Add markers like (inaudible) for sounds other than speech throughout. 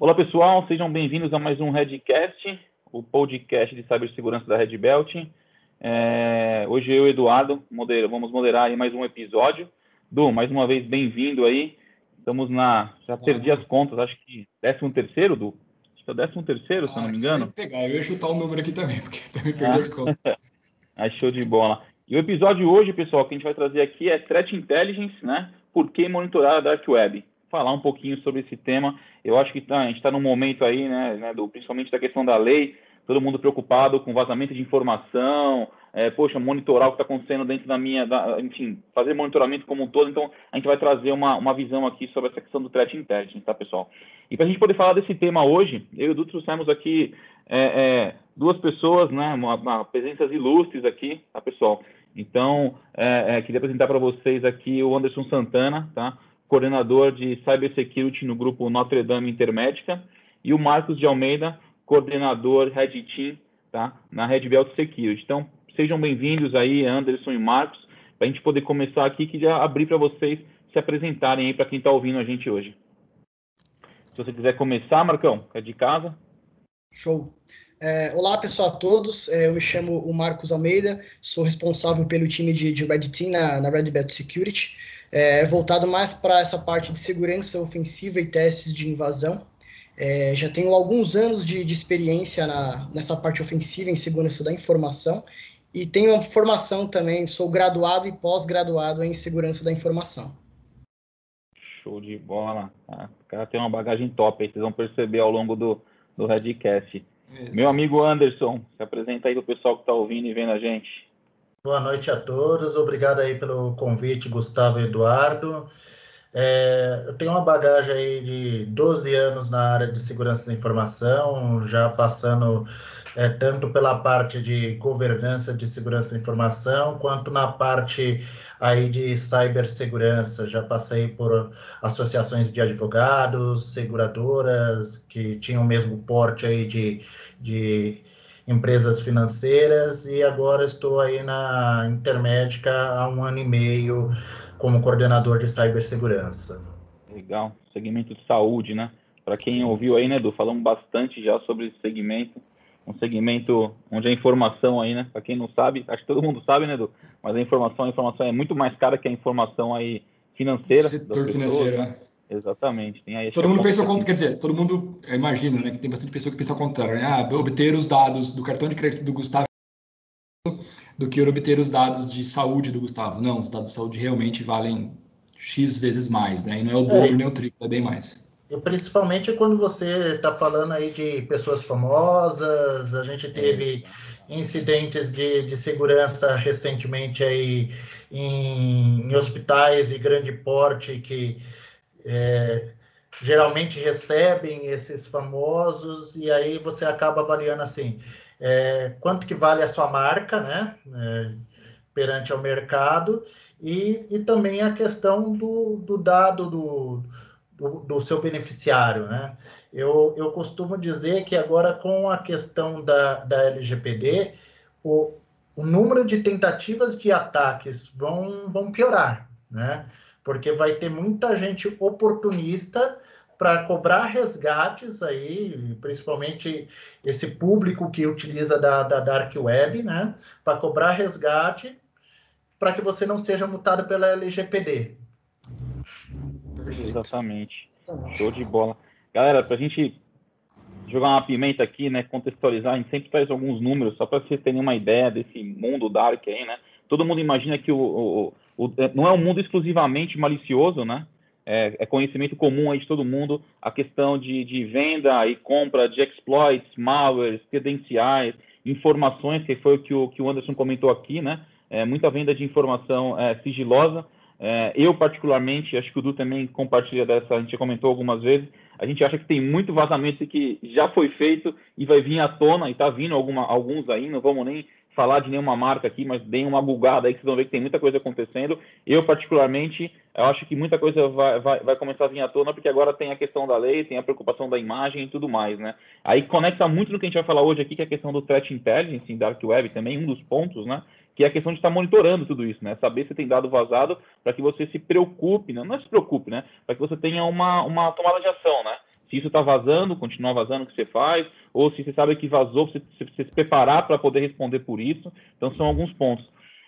Olá pessoal, sejam bem-vindos a mais um Redcast, o podcast de cibersegurança da Red Belt. É, hoje eu e Eduardo modera, vamos moderar mais um episódio. Du, mais uma vez bem-vindo aí. Estamos na. Já perdi as contas, acho que 13 terceiro, Du? Acho que é o 13 terceiro, se eu não me ah, engano. Pegar, eu ia chutar o um número aqui também, porque (laughs) também perdi ah. as contas. aí, (laughs) show de bola. E o episódio hoje, pessoal, que a gente vai trazer aqui é Threat Intelligence, né? Por que monitorar a Dark Web? Falar um pouquinho sobre esse tema. Eu acho que tá, a gente está num momento aí, né, né do, principalmente da questão da lei, todo mundo preocupado com vazamento de informação, é, poxa, monitorar o que está acontecendo dentro da minha, da, enfim, fazer monitoramento como um todo. Então, a gente vai trazer uma, uma visão aqui sobre essa questão do threat intelligence, tá, pessoal? E para a gente poder falar desse tema hoje, eu e o Dudu trouxemos aqui é, é, duas pessoas, né, uma, uma, presenças ilustres aqui, tá, pessoal? Então, é, é, queria apresentar para vocês aqui o Anderson Santana, tá? Coordenador de Cybersecurity no grupo Notre Dame Intermédica, e o Marcos de Almeida, coordenador Red Team, tá? Na Red Belt Security. Então, sejam bem-vindos aí, Anderson e Marcos, para a gente poder começar aqui, queria abrir para vocês se apresentarem aí para quem está ouvindo a gente hoje. Se você quiser começar, Marcão, é de casa. Show. É, olá, pessoal a todos. É, eu me chamo o Marcos Almeida, sou responsável pelo time de, de Red Team na, na Red Belt Security, é, voltado mais para essa parte de segurança ofensiva e testes de invasão. É, já tenho alguns anos de, de experiência na, nessa parte ofensiva em segurança da informação e tenho uma formação também, sou graduado e pós-graduado em segurança da informação. Show de bola. Ah, o cara tem uma bagagem top aí, vocês vão perceber ao longo do, do Redcast. Meu amigo Anderson, se apresenta aí para o pessoal que está ouvindo e vendo a gente. Boa noite a todos, obrigado aí pelo convite, Gustavo e Eduardo. É, eu tenho uma bagagem aí de 12 anos na área de segurança da informação, já passando é, tanto pela parte de governança de segurança da informação, quanto na parte aí de cibersegurança. Já passei por associações de advogados, seguradoras, que tinham o mesmo porte aí de, de empresas financeiras, e agora estou aí na Intermédica há um ano e meio, como coordenador de cibersegurança. Legal, segmento de saúde, né? Para quem Sim. ouviu aí, né, Edu, falamos bastante já sobre esse segmento, um segmento onde a informação aí, né, para quem não sabe, acho que todo mundo sabe, né, Edu, mas a informação, a informação é muito mais cara que a informação aí financeira. Setor financeiro, né? Exatamente. Tem aí, todo mundo pensa ao quer dizer, todo mundo imagina, né, que tem bastante pessoa que pensa ao contrário, né? Ah, obter os dados do cartão de crédito do Gustavo do que obter os dados de saúde do Gustavo. Não, os dados de saúde realmente valem X vezes mais, né? E não é o dobro é. nem o triplo, é bem mais. E principalmente quando você está falando aí de pessoas famosas, a gente teve é. incidentes de, de segurança recentemente aí em, em hospitais de grande porte que é, geralmente recebem esses famosos e aí você acaba avaliando assim, é, quanto que vale a sua marca, né? É, perante ao mercado e, e também a questão do, do dado do, do, do, seu beneficiário, né? Eu, eu costumo dizer que agora com a questão da, da LGPD, o, o número de tentativas de ataques vão, vão piorar, né? Porque vai ter muita gente oportunista para cobrar resgates aí, principalmente esse público que utiliza da, da Dark Web, né? Para cobrar resgate para que você não seja multado pela LGPD. Exatamente. Show de bola. Galera, para a gente jogar uma pimenta aqui, né, contextualizar, a gente sempre traz alguns números, só para vocês terem uma ideia desse mundo dark aí, né? Todo mundo imagina que o, o, o, não é um mundo exclusivamente malicioso, né? é, é, conhecimento comum aí de todo mundo a questão de, de venda e compra de exploits, malwares, credenciais, informações, que foi o que o, que o Anderson comentou aqui, né? É, muita venda de informação é, sigilosa. É, eu, particularmente, acho que o Du também compartilha dessa, a gente já comentou algumas vezes, a gente acha que tem muito vazamento que já foi feito e vai vir à tona, e está vindo alguma, alguns aí, não vamos nem falar de nenhuma marca aqui, mas deem uma bugada aí que vocês vão ver que tem muita coisa acontecendo. Eu, particularmente, eu acho que muita coisa vai, vai, vai começar a vir à tona, porque agora tem a questão da lei, tem a preocupação da imagem e tudo mais, né? Aí conecta muito no que a gente vai falar hoje aqui, que é a questão do threat intelligence em dark web também, um dos pontos, né? Que é a questão de estar monitorando tudo isso, né? Saber se tem dado vazado para que você se preocupe, né? não é se preocupe, né? Para que você tenha uma, uma tomada de ação, né? Se isso está vazando, continuar vazando o que você faz, ou se você sabe que vazou, você, você se preparar para poder responder por isso. Então, são alguns pontos.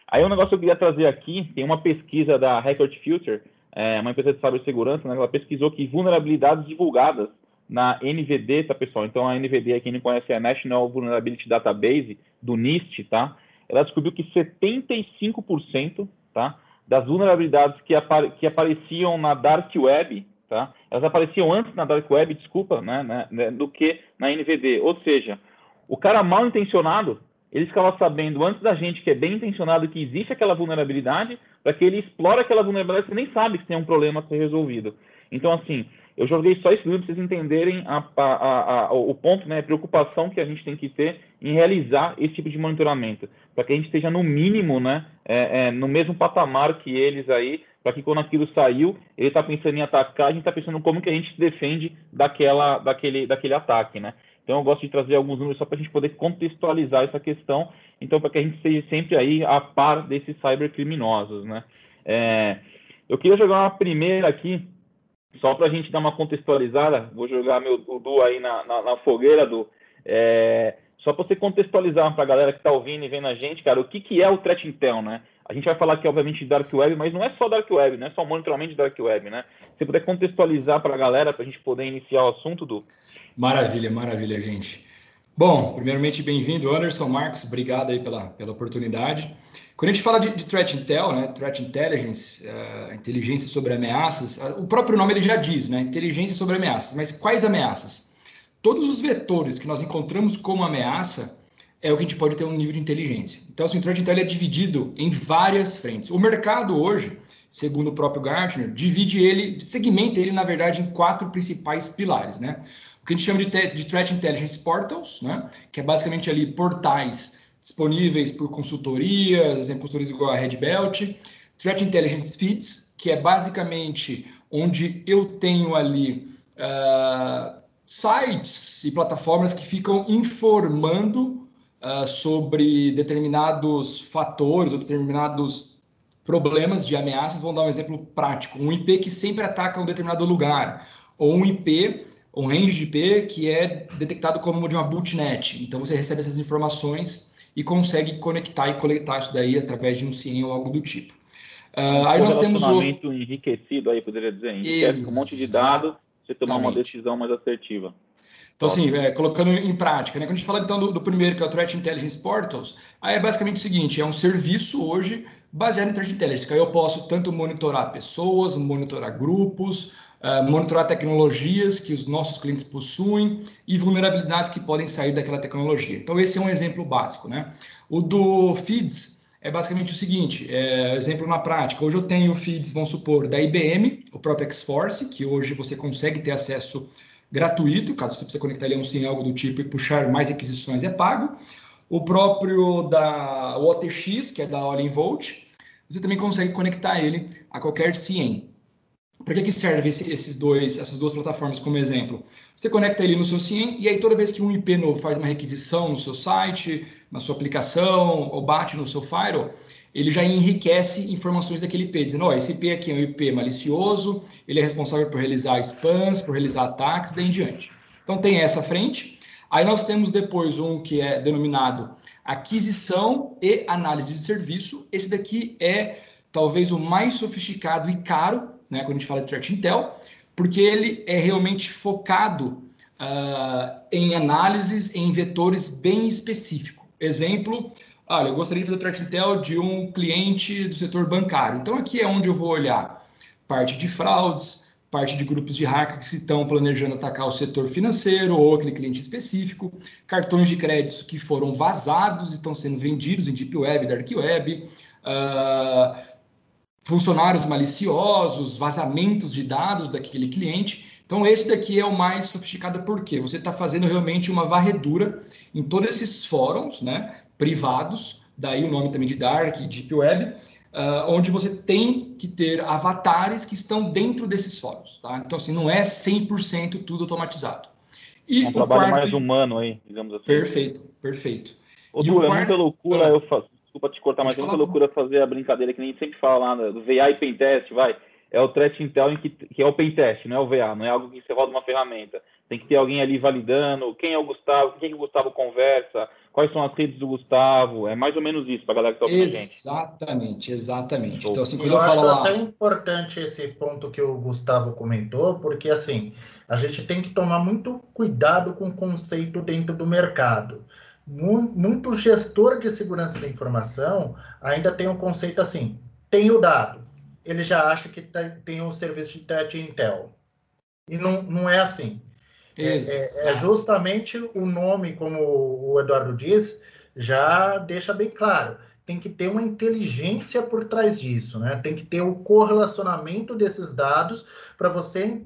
Aí, um negócio que eu queria trazer aqui, tem uma pesquisa da Record Future, é, uma empresa de cibersegurança, né, ela pesquisou que vulnerabilidades divulgadas na NVD, tá, pessoal? Então, a NVD, quem não conhece, é a National Vulnerability Database, do NIST, tá? Ela descobriu que 75%, tá? Das vulnerabilidades que, apare que apareciam na Dark Web, tá? Elas apareciam antes na Dark Web, desculpa, né, né, né do que na NVD. Ou seja, o cara mal intencionado, ele ficava sabendo antes da gente que é bem intencionado que existe aquela vulnerabilidade, para que ele explore aquela vulnerabilidade, você nem sabe que tem um problema a ser resolvido. Então, assim, eu joguei só isso para vocês entenderem a, a, a, o ponto, né, a preocupação que a gente tem que ter em realizar esse tipo de monitoramento, para que a gente esteja no mínimo, né, é, é, no mesmo patamar que eles aí, para que quando aquilo saiu, ele está pensando em atacar, a gente está pensando como que a gente se defende daquela, daquele, daquele ataque, né. Então eu gosto de trazer alguns números só para a gente poder contextualizar essa questão, então para que a gente esteja sempre aí a par desses cybercriminosos, né. É, eu queria jogar uma primeira aqui, só para a gente dar uma contextualizada, vou jogar meu Du aí na, na, na fogueira, do é, só para você contextualizar para a galera que está ouvindo e vendo a gente, cara, o que, que é o Threat Intel, né? A gente vai falar aqui, obviamente, de Dark Web, mas não é só Dark Web, não é só monitoramento de Dark Web, né? Se puder contextualizar para a galera, para a gente poder iniciar o assunto, do. Maravilha, maravilha, gente. Bom, primeiramente, bem-vindo, Anderson, Marcos, obrigado aí pela, pela oportunidade. Quando a gente fala de, de Threat Intel, né, Threat Intelligence, uh, inteligência sobre ameaças, uh, o próprio nome ele já diz, né, inteligência sobre ameaças. Mas quais ameaças? Todos os vetores que nós encontramos como ameaça é o que a gente pode ter um nível de inteligência. Então, assim, o Threat Intel é dividido em várias frentes. O mercado hoje, segundo o próprio Gartner, divide ele, segmenta ele, na verdade, em quatro principais pilares, né? o que a gente chama de, de Threat Intelligence Portals, né? que é basicamente ali portais disponíveis por consultorias, exemplo, consultorias igual a Red Belt, Threat Intelligence Feeds, que é basicamente onde eu tenho ali uh, sites e plataformas que ficam informando uh, sobre determinados fatores ou determinados problemas de ameaças. Vamos dar um exemplo prático: um IP que sempre ataca um determinado lugar, ou um IP um range de IP que é detectado como de uma bootnet. Então você recebe essas informações e consegue conectar e coletar isso daí através de um CIEM ou algo do tipo. Uh, aí nós temos o enriquecido aí, poderia dizer, enriquece com um monte de dados, você tomar uma decisão mais assertiva. Então, assim, é, colocando em prática, né? Quando a gente fala então do, do, primeiro, que é o Threat Intelligence Portals, aí é basicamente o seguinte: é um serviço hoje baseado em Threat Intelligence, que aí eu posso tanto monitorar pessoas, monitorar grupos, uh, monitorar tecnologias que os nossos clientes possuem e vulnerabilidades que podem sair daquela tecnologia. Então, esse é um exemplo básico. Né? O do Feeds é basicamente o seguinte, é, exemplo na prática. Hoje eu tenho feeds, vamos supor, da IBM, o próprio Xforce, que hoje você consegue ter acesso gratuito, caso você precise conectar ele a um SIM, algo do tipo, e puxar mais requisições é pago. O próprio da OTX, que é da Volt, você também consegue conectar ele a qualquer CIEM. Para que, que serve esse, esses dois, essas duas plataformas como exemplo? Você conecta ele no seu SIEM e aí toda vez que um IP novo faz uma requisição no seu site, na sua aplicação ou bate no seu firewall, ele já enriquece informações daquele IP, dizendo, ó, oh, esse IP aqui é um IP malicioso, ele é responsável por realizar spams, por realizar ataques, daí em diante. Então tem essa frente. Aí nós temos depois um que é denominado aquisição e análise de serviço. Esse daqui é talvez o mais sofisticado e caro né, quando a gente fala de Threat Intel, porque ele é realmente focado uh, em análises em vetores bem específicos. Exemplo, olha, eu gostaria de fazer Threat Intel de um cliente do setor bancário. Então aqui é onde eu vou olhar parte de fraudes, parte de grupos de hacker que estão planejando atacar o setor financeiro ou aquele cliente específico, cartões de crédito que foram vazados e estão sendo vendidos em Deep Web, Dark Web, uh, funcionários maliciosos, vazamentos de dados daquele cliente. Então, esse daqui é o mais sofisticado, porque você está fazendo realmente uma varredura em todos esses fóruns né, privados, daí o nome também de Dark, Deep Web, uh, onde você tem que ter avatares que estão dentro desses fóruns. Tá? Então, assim, não é 100% tudo automatizado. E é um trabalho quarto... mais humano aí, digamos assim. Perfeito, perfeito. Ô, Du, é muita loucura, ah. eu faço desculpa te cortar, mas é muita loucura fazer a brincadeira que nem sempre fala lá do VI Pentest, vai. É o threat intel em que, que é o pentest, não é o VA, não é algo que você roda uma ferramenta. Tem que ter alguém ali validando quem é o Gustavo, quem que o Gustavo conversa, quais são as redes do Gustavo. É mais ou menos isso para a galera que está ouvindo Exatamente, exatamente. Então, assim, quando eu, eu falo acho lá... até importante esse ponto que o Gustavo comentou, porque assim, a gente tem que tomar muito cuidado com o conceito dentro do mercado. Muito gestor de segurança da informação ainda tem um conceito assim: tem o dado, ele já acha que tem um serviço de threat intel. E não, não é assim. É, é, é, justamente o nome, como o Eduardo diz, já deixa bem claro. Tem que ter uma inteligência por trás disso, né? Tem que ter o correlacionamento desses dados para você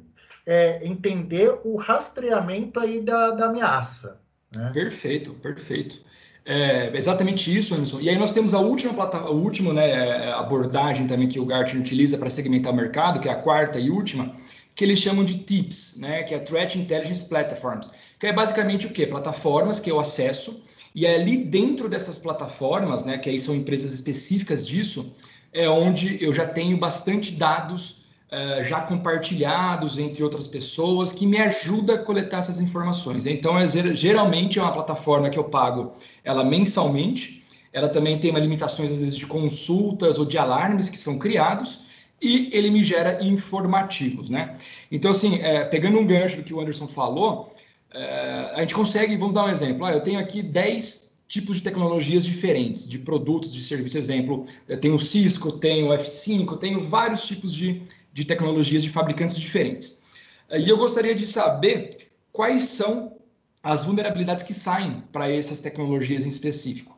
é, entender o rastreamento aí da, da ameaça. Né? Perfeito, perfeito. É exatamente isso, Anderson. E aí nós temos a última, a última né, abordagem também que o Gartner utiliza para segmentar o mercado, que é a quarta e última, que eles chamam de TIPS, né, que é Threat Intelligence Platforms, que é basicamente o quê? Plataformas que eu acesso, e é ali dentro dessas plataformas, né, que aí são empresas específicas disso, é onde eu já tenho bastante dados uh, já compartilhados entre outras pessoas que me ajuda a coletar essas informações. Então, é, geralmente é uma plataforma que eu pago ela mensalmente, ela também tem limitações às vezes de consultas ou de alarmes que são criados, e ele me gera informativos, né? Então, assim, é, pegando um gancho do que o Anderson falou, é, a gente consegue, vamos dar um exemplo, ah, eu tenho aqui 10 tipos de tecnologias diferentes, de produtos, de serviços, exemplo, eu tenho o Cisco, tenho o F5, tenho vários tipos de, de tecnologias de fabricantes diferentes. E eu gostaria de saber quais são as vulnerabilidades que saem para essas tecnologias em específico.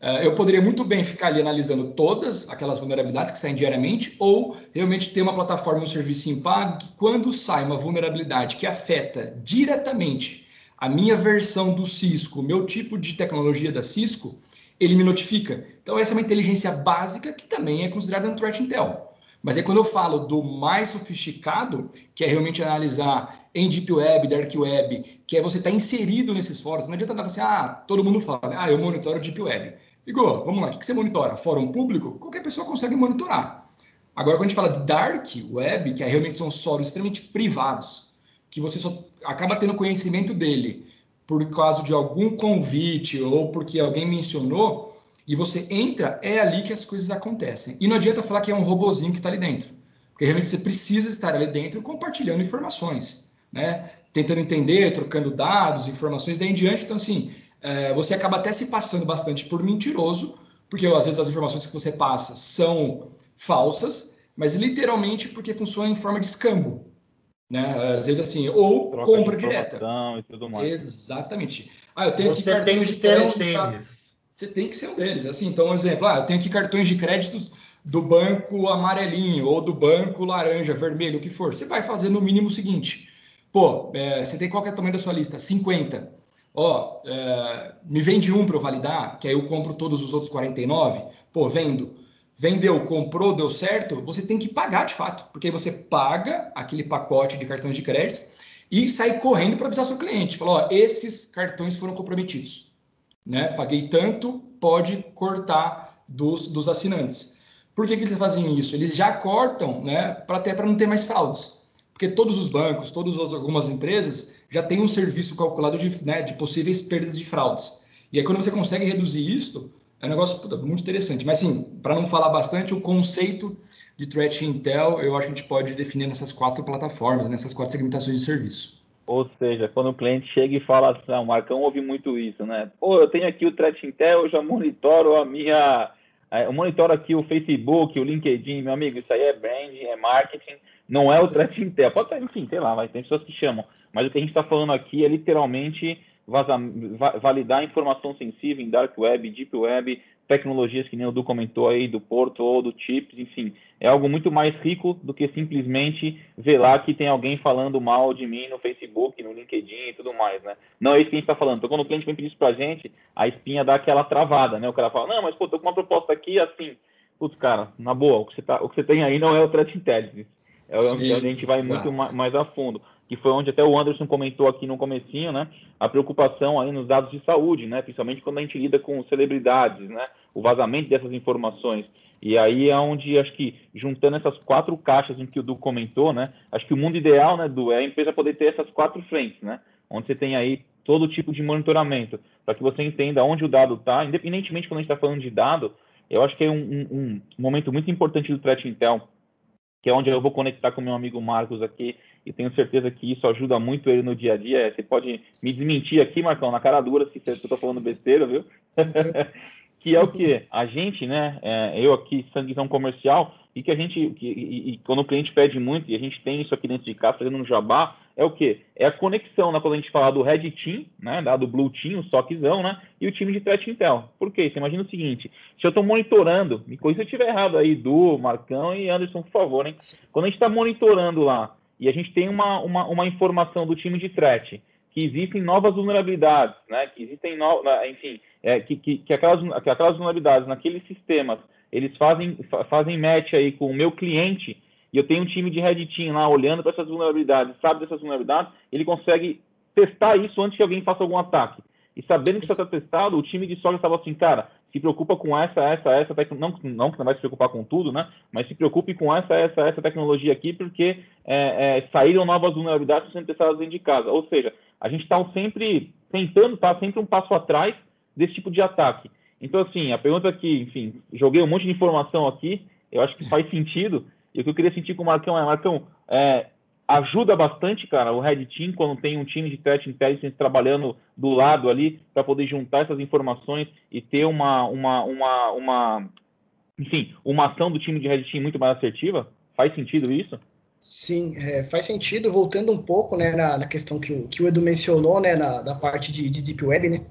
Eh, eu poderia muito bem ficar ali analisando todas aquelas vulnerabilidades que saem diariamente, ou realmente ter uma plataforma, um serviço em pago, que quando sai uma vulnerabilidade que afeta diretamente a minha versão do Cisco, o meu tipo de tecnologia da Cisco, ele me notifica. Então, essa é uma inteligência básica que também é considerada um threat intel. Mas aí quando eu falo do mais sofisticado, que é realmente analisar em Deep Web, Dark Web, que é você estar tá inserido nesses fóruns, não adianta nada assim, ah, todo mundo fala, ah, eu monitoro Deep Web. Igor, vamos lá, o que você monitora? Fórum público? Qualquer pessoa consegue monitorar. Agora, quando a gente fala de dark web, que é, realmente são fóruns extremamente privados, que você só acaba tendo conhecimento dele por causa de algum convite ou porque alguém mencionou, e você entra, é ali que as coisas acontecem. E não adianta falar que é um robozinho que está ali dentro, porque realmente você precisa estar ali dentro compartilhando informações, né? Tentando entender, trocando dados, informações, daí em diante. Então, assim, é, você acaba até se passando bastante por mentiroso, porque às vezes as informações que você passa são falsas, mas literalmente porque funciona em forma de escambo. Né? Às vezes assim, ou Troca compra direta. E tudo mais. Exatamente. Ah, eu tenho você aqui cartões de crédito. Um pra... Você tem que ser um deles. Assim, então, um exemplo, ah, eu tenho aqui cartões de créditos do banco amarelinho ou do banco laranja, vermelho, o que for. Você vai fazer no mínimo o seguinte: pô, é, você tem qual é o tamanho da sua lista? 50 ó, é, me vende um para eu validar, que aí eu compro todos os outros 49, pô, vendo. Vendeu, comprou, deu certo, você tem que pagar de fato, porque aí você paga aquele pacote de cartões de crédito e sai correndo para avisar seu cliente. Falou, ó, esses cartões foram comprometidos. Né? Paguei tanto, pode cortar dos, dos assinantes. Por que, que eles fazem isso? Eles já cortam né, para até para não ter mais fraudes. Porque todos os bancos, todas algumas empresas já têm um serviço calculado de, né, de possíveis perdas de fraudes. E aí, quando você consegue reduzir isso, é um negócio puta, muito interessante. Mas, sim, para não falar bastante, o conceito de Threat Intel, eu acho que a gente pode definir nessas quatro plataformas, nessas quatro segmentações de serviço. Ou seja, quando o cliente chega e fala assim, ah, o Marcão ouve muito isso, né? Pô, eu tenho aqui o Threat Intel, eu já monitoro a minha... É, eu monitoro aqui o Facebook, o LinkedIn, meu amigo, isso aí é branding, é marketing, não é o threat intel. Pode ser, enfim, sei lá, mas tem pessoas que chamam. Mas o que a gente está falando aqui é literalmente validar informação sensível em dark web, deep web, tecnologias que nem o Du comentou aí, do Porto ou do Chips, enfim. É algo muito mais rico do que simplesmente ver lá que tem alguém falando mal de mim no Facebook, no LinkedIn e tudo mais, né? Não é isso que a gente está falando. Então, quando o cliente vem pedir isso para a gente, a espinha dá aquela travada, né? O cara fala, não, mas pô, tô com uma proposta aqui assim. Putz, cara, na boa, o que você, tá, o que você tem aí não é o Threat Intelligence. É onde a gente vai muito mais a fundo. Que foi onde até o Anderson comentou aqui no comecinho, né? A preocupação aí nos dados de saúde, né? Principalmente quando a gente lida com celebridades, né? O vazamento dessas informações. E aí é onde, acho que, juntando essas quatro caixas em que o Du comentou, né? Acho que o mundo ideal, né, Du, é a empresa poder ter essas quatro frentes, né? Onde você tem aí todo tipo de monitoramento, para que você entenda onde o dado está, independentemente quando a gente está falando de dado, eu acho que é um, um, um, momento muito importante do Threat Intel, que é onde eu vou conectar com meu amigo Marcos aqui, e tenho certeza que isso ajuda muito ele no dia a dia. Você pode me desmentir aqui, Marcão, na cara dura, se eu estou falando besteira, viu? (laughs) que é o que a gente, né? É, eu aqui, sanguizão comercial, e que a gente, que, e, e, quando o cliente pede muito, e a gente tem isso aqui dentro de casa, fazendo um jabá, é o que? É a conexão, né? Quando a gente fala do Red Team, né? Da, do Blue Team, o SOCzão, né? E o time de Threat Intel. Por quê? Você imagina o seguinte, se eu estou monitorando, me corrija se eu estiver errado aí, Du, Marcão e Anderson, por favor, hein? Quando a gente está monitorando lá, e a gente tem uma, uma, uma informação do time de threat, que existem novas vulnerabilidades, né? Que existem, enfim, é, que, que, que, aquelas, que aquelas vulnerabilidades naqueles sistemas, eles fazem, fazem match aí com o meu cliente, e eu tenho um time de Red Team lá olhando para essas vulnerabilidades, sabe dessas vulnerabilidades, ele consegue testar isso antes que alguém faça algum ataque. E sabendo que isso está testado, o time de soja estava assim, cara, se preocupa com essa, essa, essa tecnologia, não, não que não vai se preocupar com tudo, né? Mas se preocupe com essa, essa, essa tecnologia aqui, porque é, é, saíram novas vulnerabilidades sendo testadas dentro de casa. Ou seja, a gente está sempre tentando estar tá sempre um passo atrás desse tipo de ataque. Então, assim, a pergunta aqui, enfim, joguei um monte de informação aqui, eu acho que faz sentido. E o que eu queria sentir com o Marcão é, Marcão, é, ajuda bastante, cara, o Red Team, quando tem um time de threat intelligence trabalhando do lado ali, para poder juntar essas informações e ter uma, uma, uma, uma, enfim, uma ação do time de Red Team muito mais assertiva? Faz sentido isso? Sim, é, faz sentido. Voltando um pouco né, na, na questão que o, que o Edu mencionou, né, na, da parte de, de Deep Web, né,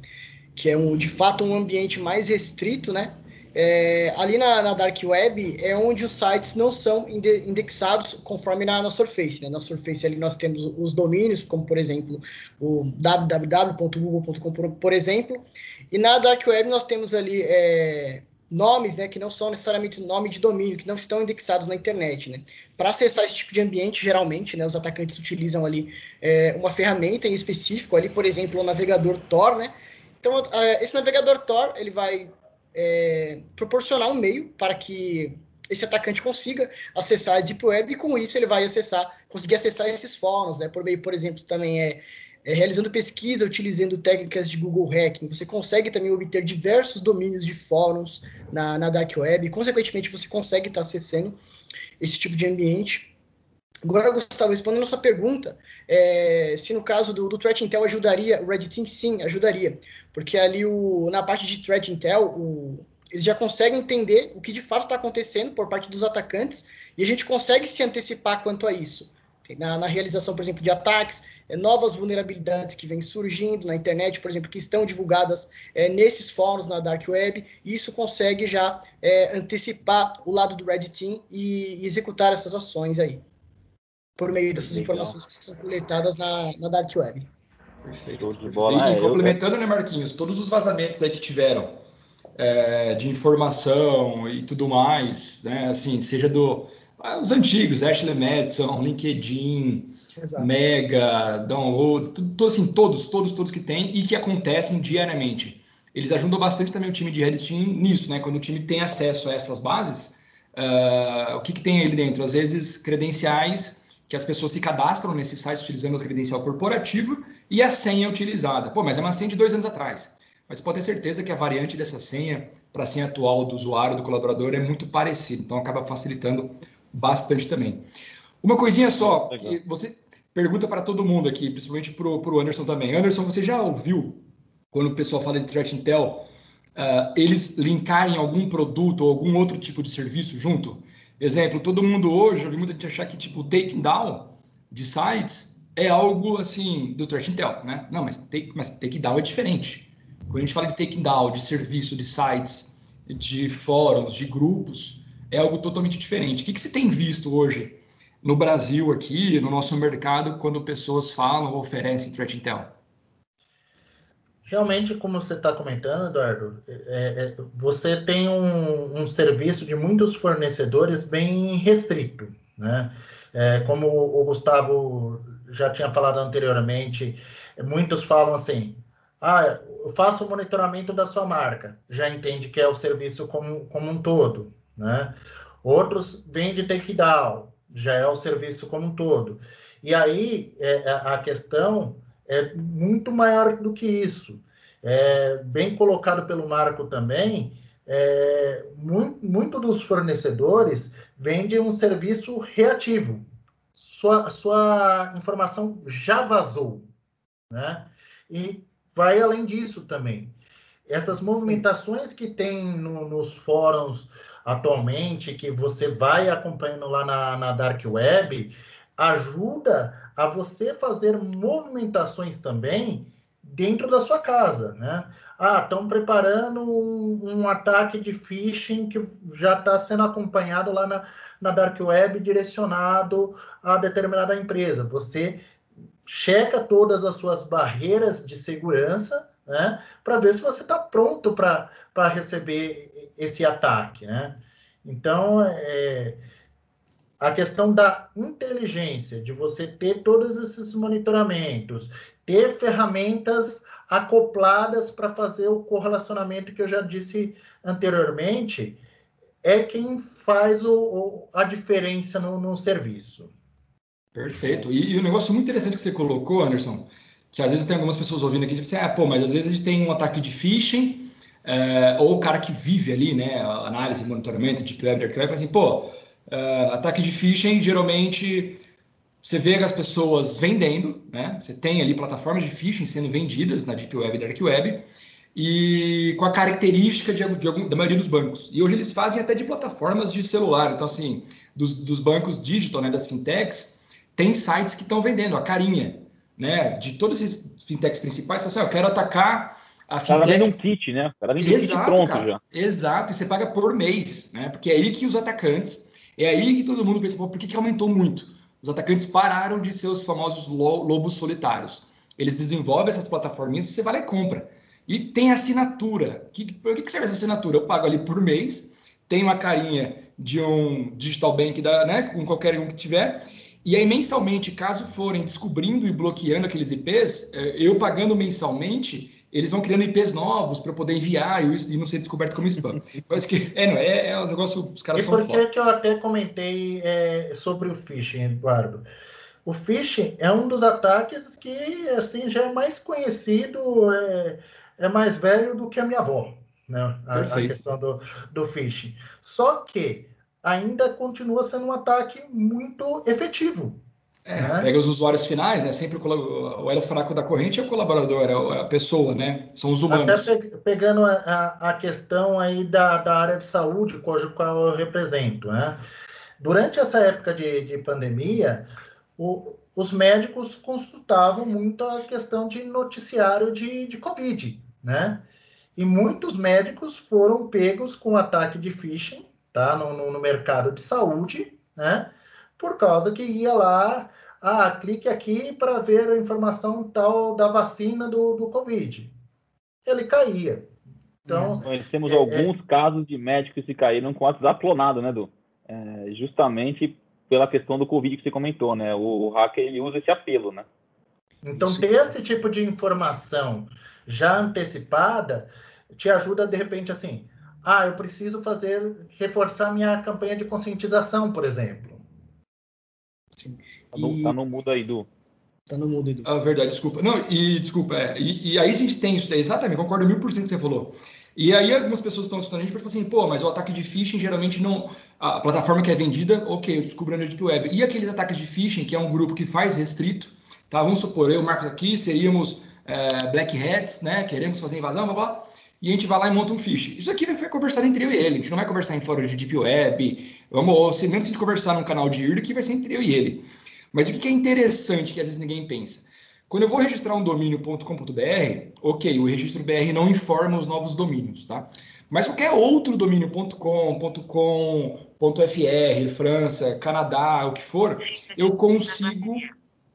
que é um, de fato um ambiente mais restrito, né, é, ali na, na, Dark Web é onde os sites não são indexados conforme na, na Surface. Né? Na Surface ali nós temos os domínios, como por exemplo o www.google.com, por, exemplo, e na Dark Web nós temos ali é, nomes né, que não são necessariamente nome de domínio, que não estão indexados na internet. Né? Para acessar esse tipo de ambiente, geralmente, né, os atacantes utilizam ali é, uma ferramenta em específico, ali, por exemplo, o navegador Tor, né? Então, esse navegador Tor, ele vai é, proporcionar um meio para que esse atacante consiga acessar a Deep Web e com isso ele vai acessar, conseguir acessar esses fóruns, né? Por meio, por exemplo, também é, é, realizando pesquisa, utilizando técnicas de Google Hacking. Você consegue também obter diversos domínios de fóruns na, na Dark Web e, consequentemente, você consegue estar acessando esse tipo de ambiente Agora, Gustavo, respondendo a sua pergunta, é, se no caso do, do Threat Intel ajudaria, o Red Team sim, ajudaria. Porque ali o, na parte de Threat Intel, o, eles já conseguem entender o que de fato está acontecendo por parte dos atacantes e a gente consegue se antecipar quanto a isso. Na, na realização, por exemplo, de ataques, é, novas vulnerabilidades que vêm surgindo na internet, por exemplo, que estão divulgadas é, nesses fóruns na Dark Web, e isso consegue já é, antecipar o lado do Red Team e, e executar essas ações aí por meio dessas informações que são coletadas na, na Dark Web. Perfeito. De bola. E, e complementando, né, Marquinhos, todos os vazamentos aí que tiveram é, de informação e tudo mais, né, assim, seja do ah, os antigos, Ashley Madison, LinkedIn, Exato. Mega, Downloads, tudo, assim, todos, todos, todos que tem e que acontecem diariamente. Eles ajudam bastante também o time de Red Team nisso, né? Quando o time tem acesso a essas bases, uh, o que, que tem ali dentro? Às vezes, credenciais que as pessoas se cadastram nesse site utilizando o credencial corporativo e a senha utilizada. Pô, mas é uma senha de dois anos atrás. Mas pode ter certeza que a variante dessa senha para a senha atual do usuário, do colaborador, é muito parecida. Então acaba facilitando bastante também. Uma coisinha só, que você pergunta para todo mundo aqui, principalmente para o Anderson também. Anderson, você já ouviu, quando o pessoal fala de Threat Intel, uh, eles linkarem algum produto ou algum outro tipo de serviço junto? Exemplo, todo mundo hoje, eu vi muita gente achar que tipo taking down de sites é algo assim do threat intel, né? Não, mas take, mas take down é diferente. Quando a gente fala de taking down de serviço, de sites, de fóruns, de grupos, é algo totalmente diferente. O que, que você tem visto hoje no Brasil aqui, no nosso mercado, quando pessoas falam ou oferecem threat intel? Realmente, como você está comentando, Eduardo, é, é, você tem um, um, serviço de muitos fornecedores bem restrito, né? É, como o Gustavo já tinha falado anteriormente, muitos falam assim: ah, eu faço o monitoramento da sua marca, já entende que é o serviço como, como um todo, né? Outros vêm de takedown, já é o serviço como um todo. E aí é, é, a questão é muito maior do que isso. É, bem colocado pelo Marco também, é, muito, muito dos fornecedores vendem um serviço reativo. Sua, sua informação já vazou, né? E vai além disso também. Essas movimentações que tem no, nos fóruns atualmente, que você vai acompanhando lá na, na Dark Web, ajuda a você fazer movimentações também dentro da sua casa, né? Ah, estão preparando um, um, ataque de phishing que já está sendo acompanhado lá na, na Dark Web, direcionado a determinada empresa. Você checa todas as suas barreiras de segurança, né? Para ver se você está pronto para receber esse ataque, né? Então, é, a questão da inteligência, de você ter todos esses monitoramentos, ter ferramentas acopladas para fazer o correlacionamento que eu já disse anteriormente, é quem faz o, o a diferença no, no serviço. Perfeito. E, e negócio muito interessante que você colocou, Anderson, que às vezes tem algumas pessoas ouvindo aqui e dizem assim, ah, pô, mas às vezes a gente tem um ataque de phishing, é, ou o cara que vive ali, né, análise, monitoramento, deep web, arquivo, fala assim, pô, Uh, ataque de phishing, geralmente você vê as pessoas vendendo, né? Você tem ali plataformas de phishing sendo vendidas na Deep Web e Dark Web, e com a característica de, de algum, da maioria dos bancos. E hoje eles fazem até de plataformas de celular. Então, assim, dos, dos bancos digital, né, das fintechs, tem sites que estão vendendo a carinha, né? De todos esses fintechs principais, você assim, ah, eu quero atacar a fintech... Ela vende um kit, né? Ela vende Exato, um kit pronto cara. já. Exato, e você paga por mês, né? Porque é aí que os atacantes é aí que todo mundo pensa, por que, que aumentou muito? Os atacantes pararam de ser os famosos lobos solitários. Eles desenvolvem essas plataforminhas você vai lá e compra. E tem assinatura. Que, por que, que serve essa assinatura? Eu pago ali por mês, tem uma carinha de um digital bank, da, né, com qualquer um que tiver, e aí mensalmente, caso forem descobrindo e bloqueando aqueles IPs, é, eu pagando mensalmente, eles vão criando IPs novos para poder enviar e, não ser descoberto como spam. (laughs) Mas que é, não é, é um negócio, os caras e são por que que eu até comentei é, sobre o phishing, Eduardo? O phishing é um dos ataques que assim já é mais conhecido, é, é mais velho do que a minha avó, né? A, a questão do, do phishing. Só que ainda continua sendo um ataque muito efetivo. É, né? Pega os usuários finais, né? Sempre o, o elo fraco da corrente é o colaborador, é a pessoa, né? São os humanos. Até pe pegando a, a, questão aí da, da área de saúde, cujo qual eu represento, né? Durante essa época de, de pandemia, o, os médicos consultavam muito a questão de noticiário de, de Covid, né? E muitos médicos foram pegos com ataque de phishing, tá? No, no, no mercado de saúde, né? Por causa que ia lá, ah, clique aqui para ver a informação tal da vacina do, do Covid. Ele caía. Então, Nós temos é, alguns é... casos de médicos que caíram com WhatsApp clonado, né, Du? É, justamente pela questão do Covid que você comentou, né? O, o hacker ele usa esse apelo, né? Então, ter esse tipo de informação já antecipada te ajuda, de repente, assim, ah, eu preciso fazer, reforçar minha campanha de conscientização, por exemplo. Tá, no, e... tá no mudo aí, Du. Tá no mudo, Edu. Ah, verdade, desculpa. Não, e desculpa, é, e, e, aí a gente tem isso daí, exatamente, concordo mil por cento que você falou. E aí algumas pessoas estão estudando a gente para falar assim, pô, mas o ataque de phishing geralmente não. A plataforma que é vendida, ok, eu descubro na Deep Web. E aqueles ataques de phishing, que é um grupo que faz restrito, tá? Vamos supor, eu, Marcos aqui, seríamos é, Black Hats, né? Queremos fazer invasão, blá blá e a gente vai lá e monta um fiche. Isso aqui vai conversar entre eu e ele. A gente não vai conversar em fórum de Deep Web. Vamos, se mesmo se a gente conversar num canal de IRC, vai ser entre eu e ele. Mas o que é interessante que às vezes ninguém pensa? Quando eu vou registrar um domínio.com.br, ok, o registro BR não informa os novos domínios, tá? Mas qualquer outro domínio.com, .com, .fr, França, Canadá, o que for, eu consigo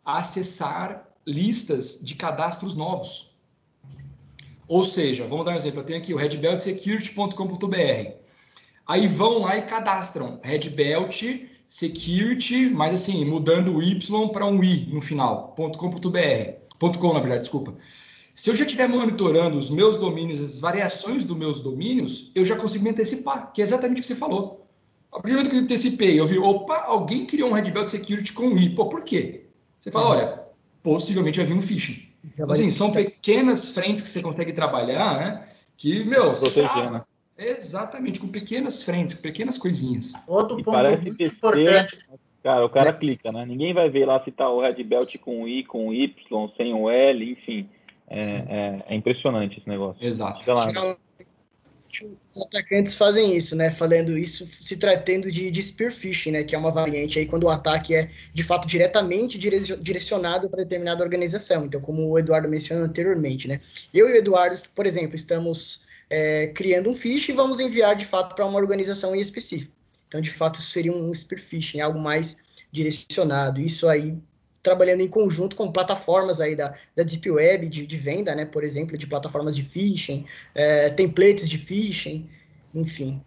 acessar listas de cadastros novos. Ou seja, vamos dar um exemplo, eu tenho aqui o redbeltsecurity.com.br. Aí vão lá e cadastram redbelt security, mas assim, mudando o Y para um I no final, .com.br, .com na verdade, desculpa. Se eu já estiver monitorando os meus domínios, as variações dos meus domínios, eu já consigo me antecipar, que é exatamente o que você falou. A partir do momento que eu antecipei, eu vi, opa, alguém criou um Red Belt Security com I. Pô, por quê? Você fala, olha, possivelmente vai vir um phishing. Então, assim, são pequenas frentes que você consegue trabalhar, né? Que, meu, você trava. Exatamente, com pequenas frentes, com pequenas coisinhas. Outro ponto muito importante. Cara, o cara é. clica, né? Ninguém vai ver lá se tá o Red Belt com I, com Y, sem o L, enfim. É, é, é, impressionante esse negócio. Exato. Os atacantes fazem isso, né? Falando isso, se tratando de, de spear phishing, né? Que é uma variante aí quando o ataque é de fato diretamente direcionado para determinada organização. Então, como o Eduardo mencionou anteriormente, né? Eu e o Eduardo, por exemplo, estamos é, criando um phishing e vamos enviar de fato para uma organização em específico. Então, de fato, isso seria um spear phishing, algo mais direcionado. Isso aí trabalhando em conjunto com plataformas aí da, da Deep Web de, de venda, né? Por exemplo, de plataformas de phishing, é, templates de phishing, enfim.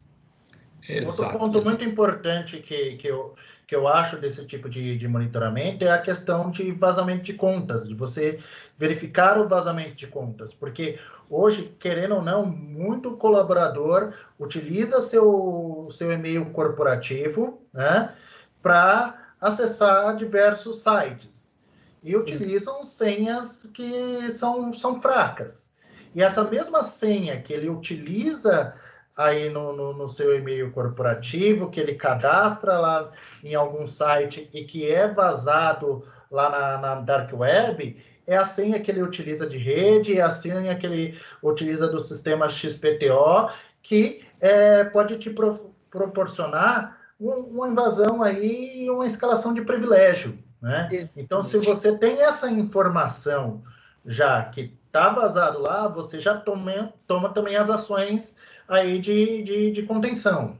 Exato, Outro ponto muito importante que, que, eu, que eu acho desse tipo de, de monitoramento é a questão de vazamento de contas, de você verificar o vazamento de contas, porque hoje, querendo ou não, muito colaborador utiliza seu, seu e-mail corporativo né, para acessar diversos sites e utilizam senhas que são, são fracas. E essa mesma senha que ele utiliza aí no, no, no, seu e-mail corporativo, que ele cadastra lá em algum site e que é vazado lá na, na Dark Web, é a senha que ele utiliza de rede, é a senha que ele utiliza do sistema XPTO, que é, pode te pro, proporcionar uma invasão aí e uma escalação de privilégio. Né? Então, se você tem essa informação já que está vazado lá, você já toma, toma também as ações aí de, de, de contenção.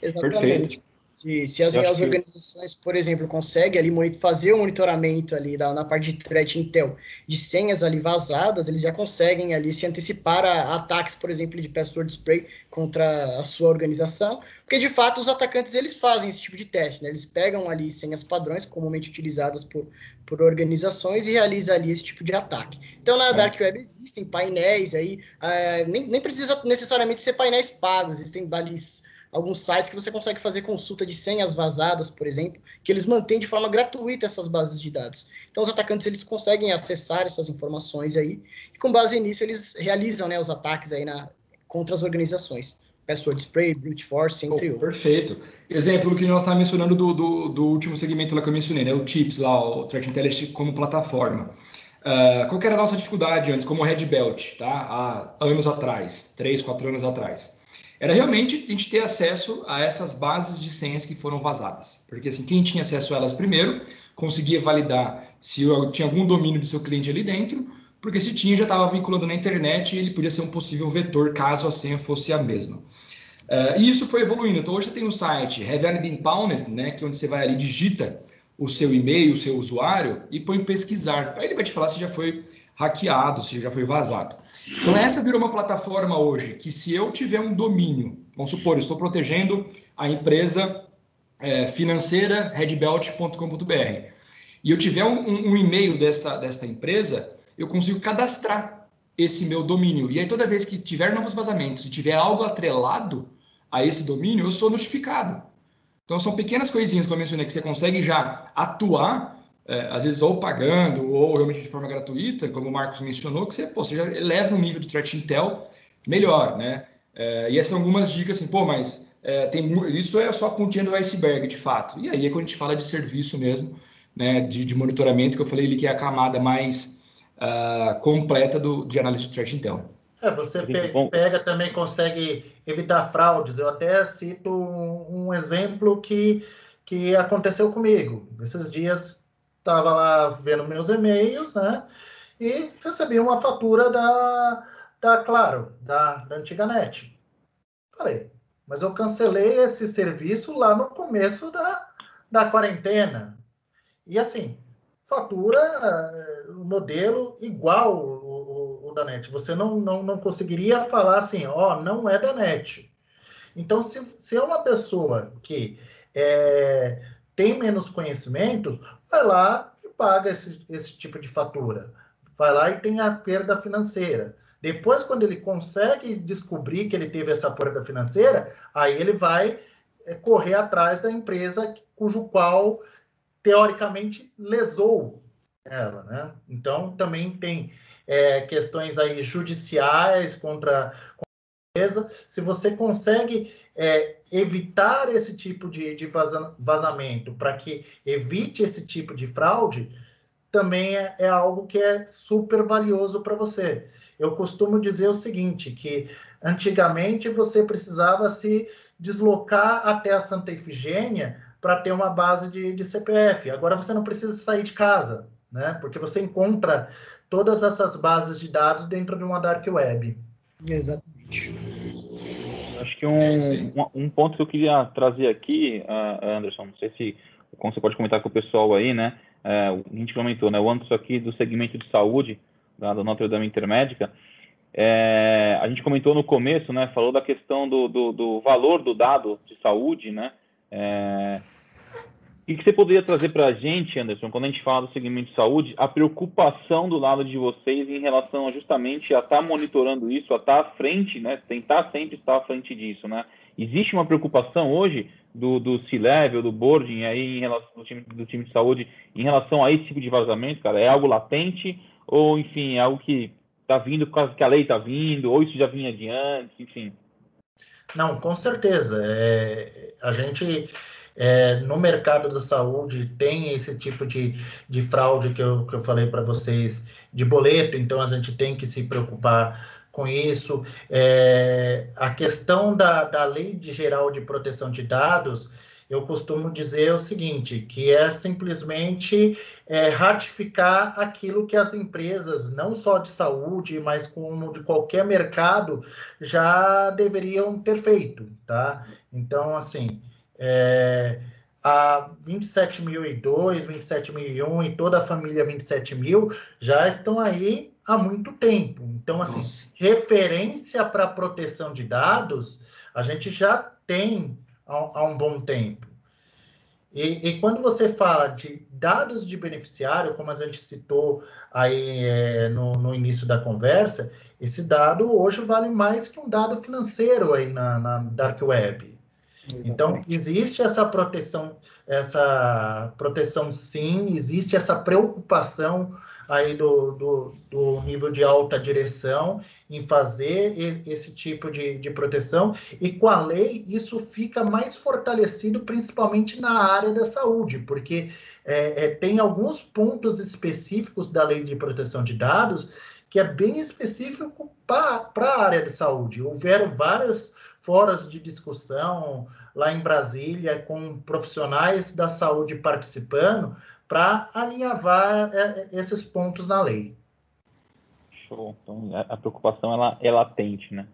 Exatamente. Perfeito. Se, se as, as organizações, por exemplo, conseguem ali fazer o um monitoramento ali da, na parte de threat intel de senhas ali vazadas, eles já conseguem ali se antecipar a, ataques, por exemplo, de password spray contra a sua organização, porque de fato os atacantes eles fazem esse tipo de teste, né? Eles pegam ali senhas padrões comumente utilizadas por, por organizações e realizam ali esse tipo de ataque. Então na é. Dark Web existem painéis aí, uh, nem, nem precisa necessariamente ser painéis pagos, existem balis alguns sites que você consegue fazer consulta de senhas vazadas, por exemplo, que eles mantêm de forma gratuita essas bases de dados. Então, os atacantes eles conseguem acessar essas informações aí, e com base nisso, eles realizam né, os ataques aí na, contra as organizações. Password Spray, Brute Force, entre oh, outros. Perfeito. Exemplo que nós estávamos mencionando do, do, do, último segmento lá que eu mencionei, né? o TIPS, lá, o Threat Intelligence como plataforma. Uh, qual era a nossa dificuldade antes, como Red Belt, tá? há anos atrás, três, quatro anos atrás? Era realmente a gente ter acesso a essas bases de senhas que foram vazadas. Porque assim, quem tinha acesso a elas primeiro conseguia validar se tinha algum domínio do seu cliente ali dentro, porque se tinha já estava vinculando na internet e ele podia ser um possível vetor caso a senha fosse a mesma. Uh, e isso foi evoluindo. Então hoje tem um site, Have Been Pounded, né, que é onde você vai ali digita o seu e-mail, o seu usuário e põe pesquisar. Aí ele vai te falar se já foi hackeado, se já foi vazado. Então, essa virou uma plataforma hoje que, se eu tiver um domínio, vamos supor, estou protegendo a empresa é, financeira redbelt.com.br e eu tiver um, um, e-mail dessa, dessa empresa, eu consigo cadastrar esse meu domínio. E aí, toda vez que tiver novos vazamentos e tiver algo atrelado a esse domínio, eu sou notificado. Então, são pequenas coisinhas que eu mencionei que você consegue já atuar é, às vezes ou pagando ou realmente de forma gratuita, como o Marcos mencionou, que você, pô, você já eleva o nível de threat intel melhor, né? É, e essas são algumas dicas assim, pô, mas é, tem, isso é só a pontinha do iceberg, de fato. E aí é quando a gente fala de serviço mesmo, né, de, de monitoramento, que eu falei ali que é a camada mais uh, completa do, de análise de threat intel. É, você pega, pega, também consegue evitar fraudes. Eu até cito um, um exemplo que, que aconteceu comigo. Esses dias estava lá vendo meus e-mails, né? E recebi uma fatura da, da Claro, da, da antiga NET. Falei, mas eu cancelei esse serviço lá no começo da, da quarentena. E assim, fatura, eh, modelo igual da NET. Você não, não, não conseguiria falar assim, ó, oh, não é da NET. Então, se, se é uma pessoa que é, tem menos conhecimento, vai lá e paga esse, esse tipo de fatura. Vai lá e tem a perda financeira. Depois, quando ele consegue descobrir que ele teve essa perda financeira, aí ele vai é, correr atrás da empresa cujo qual, teoricamente, lesou ela, né? Então, também tem é, questões aí judiciais contra, a empresa. Se você consegue é, evitar esse tipo de, de vazamento para que evite esse tipo de fraude, também é, é algo que é super valioso para você. Eu costumo dizer o seguinte, que antigamente você precisava se deslocar até a Santa Efigênia para ter uma base de, de, CPF. Agora você não precisa sair de casa, né? Porque você encontra todas essas bases de dados dentro de uma dark web. Exatamente. Acho que um, é um, um, ponto que eu queria trazer aqui, uh, Anderson, não sei se como você pode comentar com o pessoal aí, né? É, a gente comentou, né? O âmbito aqui do segmento de saúde da, da Notre Dame Intermédica, é, a gente comentou no começo, né? Falou da questão do, do, do valor do dado de saúde, né? É, o que você poderia trazer para a gente, Anderson, quando a gente fala do segmento de saúde, a preocupação do lado de vocês em relação justamente a estar tá monitorando isso, a estar tá à frente, né? Tentar sempre estar à frente disso, né? Existe uma preocupação hoje do, do C-Level, do boarding aí em relação do time, do time de saúde em relação a esse tipo de vazamento, cara? É algo latente ou, enfim, é algo que está vindo por causa que a lei está vindo, ou isso já vinha adiante, enfim? Não, com certeza. É, a gente é, no mercado da saúde tem esse tipo de, de fraude que eu, que eu falei para vocês de boleto, então a gente tem que se preocupar com isso. É, a questão da, da Lei de Geral de Proteção de Dados, eu costumo dizer o seguinte, que é simplesmente é, ratificar aquilo que as empresas, não só de saúde, mas como de qualquer mercado, já deveriam ter feito, tá? Então, assim, é, a 27.002, 27.001 e toda a família 27.000 já estão aí há muito tempo. Então, assim, Nossa. referência para proteção de dados, a gente já tem há, há um bom tempo. E, e, quando você fala de dados de beneficiário, como a gente citou aí é, no, no, início da conversa, esse dado hoje vale mais que um dado financeiro aí na, na Dark Web. Então, existe essa proteção, essa proteção sim, existe essa preocupação aí do, do, do nível de alta direção em fazer esse tipo de, de proteção, e com a lei isso fica mais fortalecido, principalmente na área da saúde, porque é, é, tem alguns pontos específicos da lei de proteção de dados que é bem específico para a área de saúde. Houveram várias fóruns de discussão lá em Brasília, com profissionais da saúde participando, para alinhavar é, é, esses pontos na lei. Show. Então, a preocupação ela é latente, né?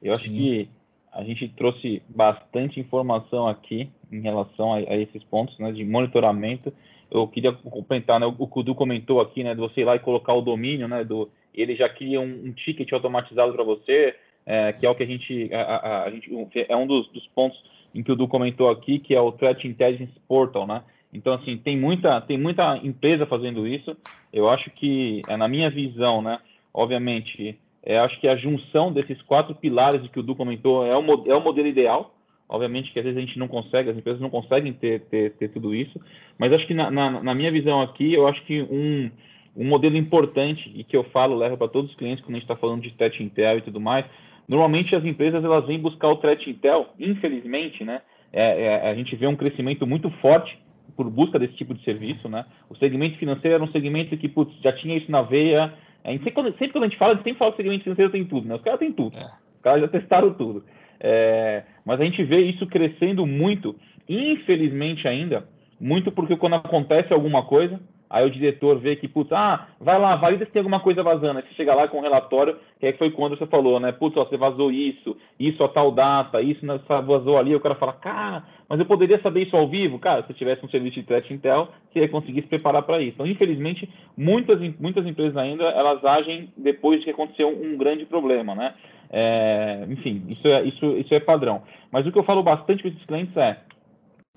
Eu acho Sim. que a gente trouxe bastante informação aqui em relação a, a, esses pontos né, de monitoramento. Eu queria complementar, né, o Kudu comentou aqui, né, de você ir lá e colocar o domínio, né, do, ele já cria um, um ticket automatizado para você, é, que é o que a gente, a, a, a gente é um dos, dos, pontos em que o Du comentou aqui, que é o Threat Intelligence Portal, né? Então, assim, tem muita, tem muita empresa fazendo isso. Eu acho que, é, na minha visão, né? Obviamente, é, acho que a junção desses quatro pilares que o Du comentou é o, é o modelo ideal. Obviamente que às vezes a gente não consegue, as empresas não conseguem ter, ter, ter tudo isso, mas acho que na, na, na minha visão aqui, eu acho que um, um modelo importante e que eu falo, levo para todos os clientes quando a gente está falando de Threat Intel e tudo mais, Normalmente as empresas elas vêm buscar o threat intel, infelizmente, né? É, é, a gente vê um crescimento muito forte por busca desse tipo de serviço, né? O segmento financeiro era um segmento que putz, já tinha isso na veia. É, sempre, quando, sempre quando a gente fala, a gente sempre fala que o segmento financeiro tem tudo, né? Os caras têm tudo. É. Os caras já testaram tudo. É, mas a gente vê isso crescendo muito, infelizmente ainda, muito porque quando acontece alguma coisa, Aí o diretor vê que, putz, ah, vai lá, valida se tem alguma coisa vazando. Aí você chega lá com um relatório, que é que foi quando você falou, né? Putz, ó, você vazou isso, isso a tal data, isso vazou ali. O cara fala, cara, mas eu poderia saber isso ao vivo? Cara, se tivesse um serviço de threat intel, você ia conseguir se preparar para isso. Então, infelizmente, muitas, muitas empresas ainda, elas agem depois de que aconteceu um grande problema, né? É, enfim, isso é, isso, isso é padrão. Mas o que eu falo bastante com esses clientes é,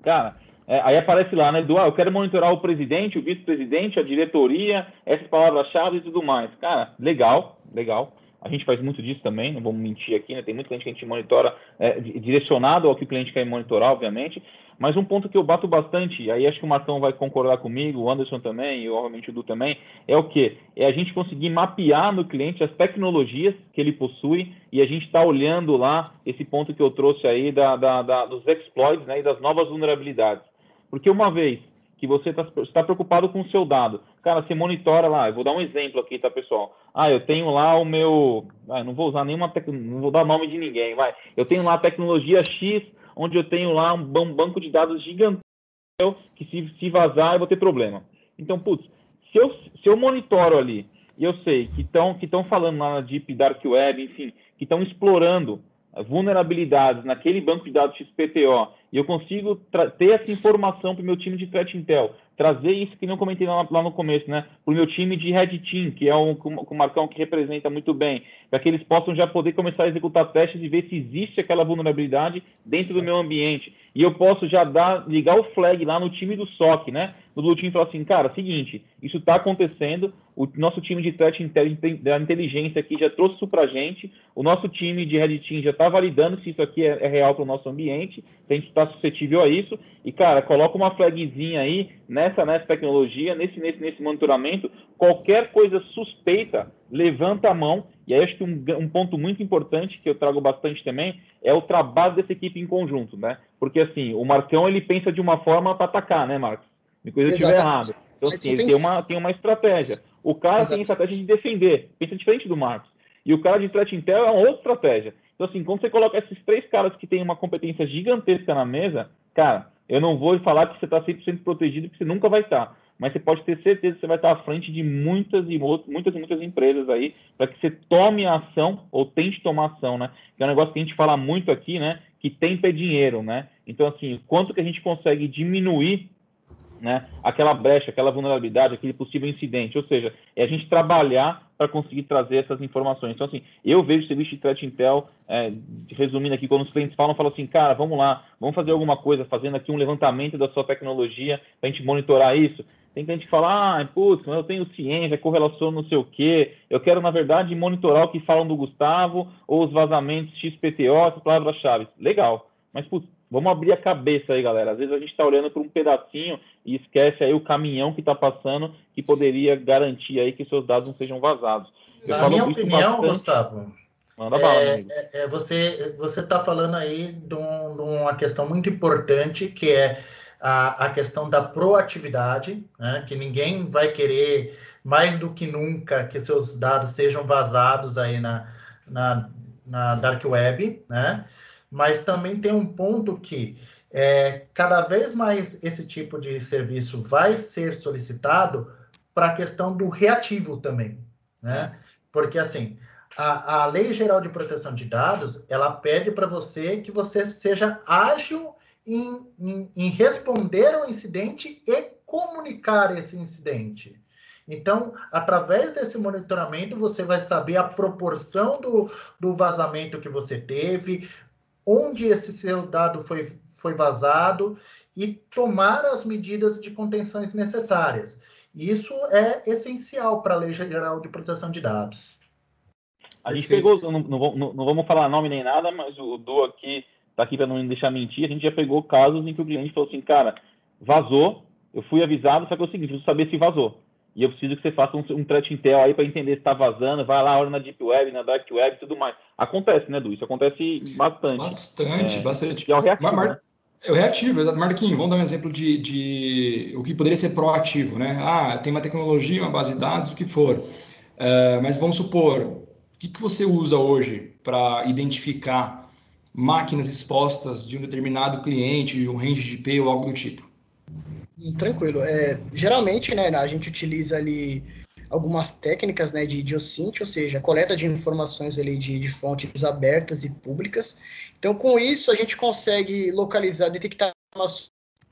Cara, é, aí aparece lá, né, do, ah, eu quero monitorar o presidente, o vice-presidente, a diretoria, essas palavras-chave e tudo mais. Cara, legal, legal. A gente faz muito disso também, não vamos mentir aqui, né? Tem muito cliente que a gente monitora é, direcionado ao que o cliente quer monitorar, obviamente. Mas um ponto que eu bato bastante, aí acho que o Marcão vai concordar comigo, o Anderson também, e obviamente o Du também, é o que? É a gente conseguir mapear no cliente as tecnologias que ele possui e a gente está olhando lá esse ponto que eu trouxe aí da, da, da, dos exploits né, e das novas vulnerabilidades. Porque uma vez que você está tá preocupado com o seu dado, cara, você monitora lá, eu vou dar um exemplo aqui, tá, pessoal? Ah, eu tenho lá o meu. Ah, não vou usar nenhuma. Tec... Não vou dar nome de ninguém, vai. Eu tenho lá a tecnologia X, onde eu tenho lá um banco de dados gigantesco que se, se vazar eu vou ter problema. Então, putz, se eu, se eu monitoro ali e eu sei que estão que falando lá na Deep Dark Web, enfim, que estão explorando vulnerabilidades naquele banco de dados XPTO e eu consigo ter essa informação para o meu time de Threat Intel, trazer isso que não comentei lá, lá no começo, né, para o meu time de Red Team, que é um, o Marcão que representa muito bem, para que eles possam já poder começar a executar testes e ver se existe aquela vulnerabilidade dentro do meu ambiente. E eu posso já dar, ligar o flag lá no time do SOC, né, no time e falar assim, cara, seguinte, isso está acontecendo, o nosso time de threat intelligence, da inteligência aqui já trouxe isso para a gente. O nosso time de Red Team já está validando se isso aqui é, é real para o nosso ambiente. Se a gente está suscetível a isso. E, cara, coloca uma flagzinha aí nessa, nessa tecnologia, nesse, nesse, nesse monitoramento. Qualquer coisa suspeita, levanta a mão. E aí, acho que um, um ponto muito importante que eu trago bastante também é o trabalho dessa equipe em conjunto, né? Porque, assim, o Marcão, ele pensa de uma forma para atacar, né, Marcos? Me coisa estiver errado. Então, assim, ele tem uma, tem uma estratégia. O cara Exatamente. tem estratégia de defender, pensa diferente do Marcos. E o cara de threat intel é uma outra estratégia. Então, assim, quando você coloca esses três caras que têm uma competência gigantesca na mesa, cara, eu não vou falar que você está 100% protegido, porque você nunca vai estar. Mas você pode ter certeza que você vai estar à frente de muitas e muitas e muitas empresas aí, para que você tome ação ou tente tomar ação, né? Que é um negócio que a gente fala muito aqui, né? Que tempo é dinheiro, né? Então, assim, quanto que a gente consegue diminuir né, aquela brecha, aquela vulnerabilidade, aquele possível incidente. Ou seja, é a gente trabalhar para conseguir trazer essas informações. Então, assim, eu vejo o serviço de threat intel, é, resumindo aqui, quando os clientes falam, falam assim, cara, vamos lá, vamos fazer alguma coisa, fazendo aqui um levantamento da sua tecnologia para a gente monitorar isso. Tem cliente que fala, ah, putz, eu tenho ciência, correlação não sei o quê, eu quero, na verdade, monitorar o que falam do Gustavo ou os vazamentos XPTO, as palavras-chave. Legal, mas, putz, Vamos abrir a cabeça aí, galera. Às vezes a gente está olhando por um pedacinho e esquece aí o caminhão que está passando que poderia garantir aí que seus dados não sejam vazados. Eu Na minha opinião, bastante... Gustavo, Manda bala, é, é, é, você você está falando aí de, um, de, uma questão muito importante que é a, a questão da proatividade, né? que ninguém vai querer mais do que nunca que seus dados sejam vazados aí na, na, na dark web, né? Mas também tem um ponto que é, cada vez mais esse tipo de serviço vai ser solicitado para a questão do reativo também, né? Porque assim, a, a Lei Geral de Proteção de Dados, ela pede para você que você seja ágil em, em, em responder ao incidente e comunicar esse incidente. Então, através desse monitoramento, você vai saber a proporção do, do vazamento que você teve, onde esse seu dado foi, foi vazado e tomar as medidas de contenções necessárias. Isso é essencial para a Lei Geral de Proteção de Dados. A gente pegou, não, não, não, vamos falar nome nem nada, mas o Du aqui está aqui para não me deixar mentir. A gente já pegou casos em que o cliente falou assim, cara, vazou, eu fui avisado, só que é o seguinte, preciso saber se vazou e eu preciso que você faça um, um threat intel aí para entender se está vazando, vai lá, olha na Deep Web, na Dark Web e tudo mais. Acontece, né, Du? Isso acontece bastante. Bastante, é, bastante. É o reativo, Mar né? É o reativo, Marquinhos, vamos dar um exemplo de, de, o que poderia ser proativo, né? Ah, tem uma tecnologia, uma base de dados, o que for. Uh, mas vamos supor, o que, que você usa hoje para identificar máquinas expostas de um determinado cliente, um range de IP ou algo do tipo? Tranquilo. É, geralmente, né, a gente utiliza ali algumas técnicas né, de, OSINT, ou seja, coleta de informações ali de, de fontes abertas e públicas. Então, com isso, a gente consegue localizar, detectar,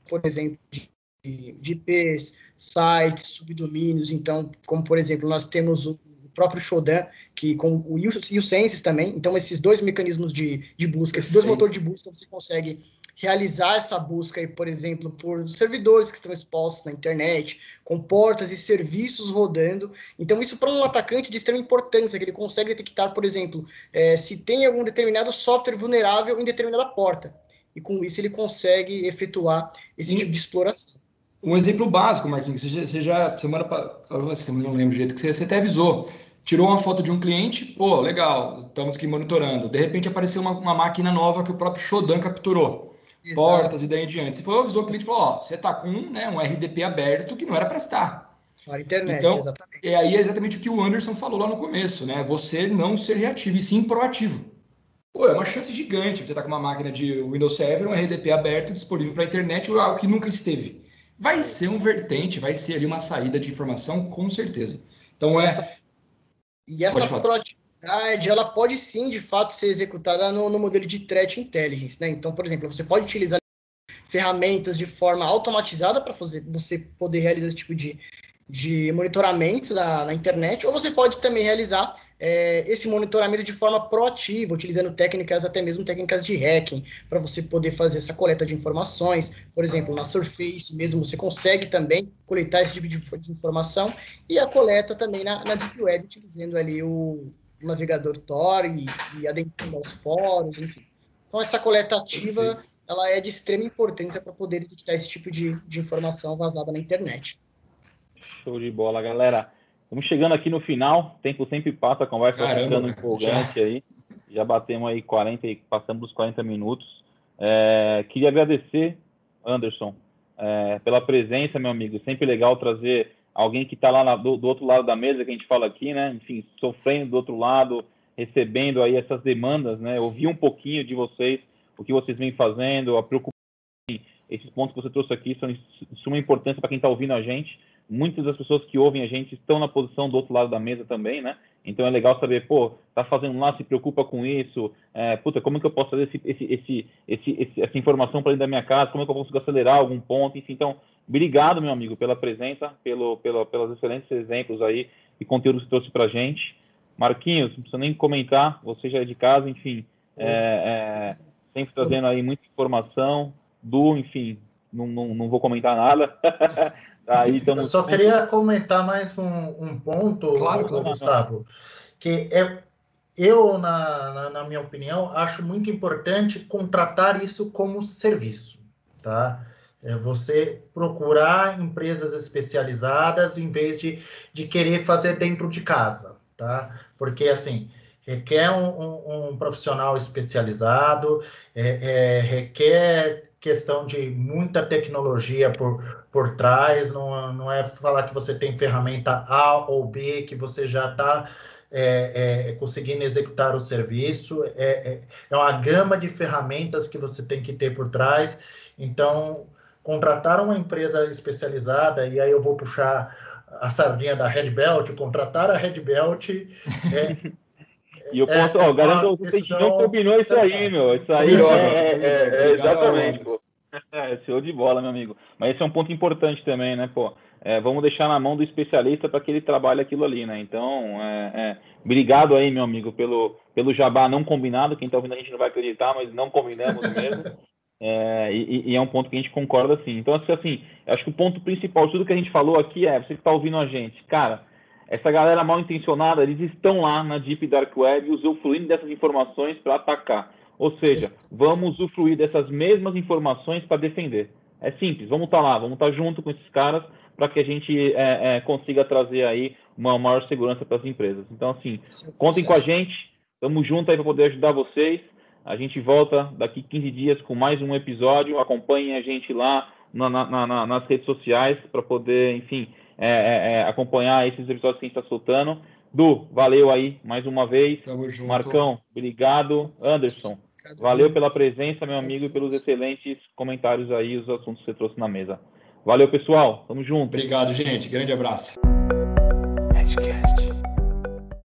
por exemplo, de, de IPs, sites, subdomínios. Então, como por exemplo, nós temos o próprio Shodan, que com o Senses também. Então, esses dois mecanismos de, de busca, esses dois Sim. motores de busca, você consegue realizar essa busca, aí, por exemplo, por servidores que estão expostos na internet, com portas e serviços rodando. Então, isso para um atacante de extrema importância, que ele consegue detectar, por exemplo, é, se tem algum determinado software vulnerável em determinada porta. E com isso ele consegue efetuar esse tipo de exploração. Um exemplo básico, Marquinhos, você já, você já semana passada, não lembro o jeito que você, você até avisou, tirou uma foto de um cliente, pô, legal, estamos aqui monitorando. De repente apareceu uma, uma máquina nova que o próprio Shodan capturou. Exato. Portas e daí em diante. Você falou, avisou o cliente falou: ó, você está com né, um RDP aberto que não era para estar. Para a internet, então, exatamente. E aí é exatamente o que o Anderson falou lá no começo, né? Você não ser reativo e sim proativo. Pô, é uma chance gigante. Você está com uma máquina de Windows Server, um RDP aberto, disponível para a internet, ou algo que nunca esteve. Vai ser um vertente, vai ser ali uma saída de informação, com certeza. Então é. E essa proatividade, ela pode sim, de fato, ser executada no, no modelo de threat intelligence, né? Então, por exemplo, você pode utilizar ferramentas de forma automatizada para você poder realizar esse tipo de, de monitoramento na, na internet, ou você pode também realizar é, esse monitoramento de forma proativa, utilizando técnicas, até mesmo técnicas de hacking, para você poder fazer essa coleta de informações. Por exemplo, na Surface mesmo, você consegue também coletar esse tipo de, informação, e a coleta também na, na Deep Web, utilizando ali o navegador Tor e, e adentrando aos fóruns, enfim. Então, essa coleta ativa, Perfeito. ela é de extrema importância para poder detectar esse tipo de, de informação vazada na internet. Show de bola, galera. Estamos chegando aqui no final, o tempo sempre passa, a conversa está ficando empolgante já. aí. Já batemos aí 40 e passamos dos 40 minutos. É, queria agradecer, Anderson, é, pela presença, meu amigo. Sempre legal trazer alguém que está lá na, do, do, outro lado da mesa, que a gente fala aqui, né? Enfim, sofrendo do outro lado, recebendo aí essas demandas, né? Ouvir um pouquinho de vocês, o que vocês vêm fazendo, a preocupação. Esses pontos que você trouxe aqui são de suma importância para quem está ouvindo a gente muitas das pessoas que ouvem a gente estão na posição do outro lado da mesa também, né? Então é legal saber, pô, tá fazendo lá, se preocupa com isso, é, puta, como é que eu posso fazer esse, esse, esse, essa informação para dentro da minha casa, como é que eu posso acelerar algum ponto, enfim. Então, obrigado, meu amigo, pela presença, pelo, pelo, pelos excelentes exemplos aí e conteúdos que trouxe para gente. Marquinhos, não precisa nem comentar, você já é de casa, enfim, é, é, sempre trazendo aí muita informação, do, enfim, não, não, não vou comentar nada. (laughs) Aí estamos... Eu só queria comentar mais um, um ponto, claro, claro, Gustavo, que é, eu, na, na, na, minha opinião, acho muito importante contratar isso como serviço, tá? É você procurar empresas especializadas em vez de, de querer fazer dentro de casa, tá? Porque, assim, requer um, um, um profissional especializado, é, é, requer questão de muita tecnologia por, por trás, não, não é falar que você tem ferramenta A ou B, que você já está é, é, conseguindo executar o serviço, é, é, é uma gama de ferramentas que você tem que ter por trás. Então, contratar uma empresa especializada, e aí eu vou puxar a sardinha da Red Belt, contratar a Red Belt é, (laughs) E eu posso, é, ó, garanto que a gente não combinou isso aí, meu. Isso aí é, é, é, exatamente, pô. (laughs) É, show de bola, meu amigo. Mas esse é um ponto importante também, né, pô? É, vamos deixar na mão do especialista para que ele trabalhe aquilo ali, né? Então, é, é, obrigado aí, meu amigo, pelo, pelo jabá não combinado. Quem está ouvindo a gente não vai acreditar, mas não combinamos mesmo. (laughs) É, e, e, é um ponto que a gente concorda, sim. Então, assim, acho que o ponto principal de tudo que a gente falou aqui é, você que está ouvindo a gente, cara, essa galera mal intencionada, eles estão lá na Deep Dark Web usufruindo dessas informações para atacar. Ou seja, vamos usufruir dessas mesmas informações para defender. É simples, vamos estar tá lá, vamos estar tá junto com esses caras para que a gente é, é, consiga trazer aí uma maior segurança para as empresas. Então, assim, contem com a gente, estamos juntos aí para poder ajudar vocês. A gente volta daqui 15 dias com mais um episódio. Acompanhem a gente lá na, na, na, nas redes sociais para poder, enfim, é, é, é, acompanhar esses episódios que a gente está soltando. Du, valeu aí mais uma vez. Tamo junto. Marcão, obrigado. Anderson, valeu pela presença, meu amigo, e pelos excelentes comentários aí, os assuntos que você trouxe na mesa. Valeu, pessoal. Tamo junto. Obrigado, gente. Grande abraço.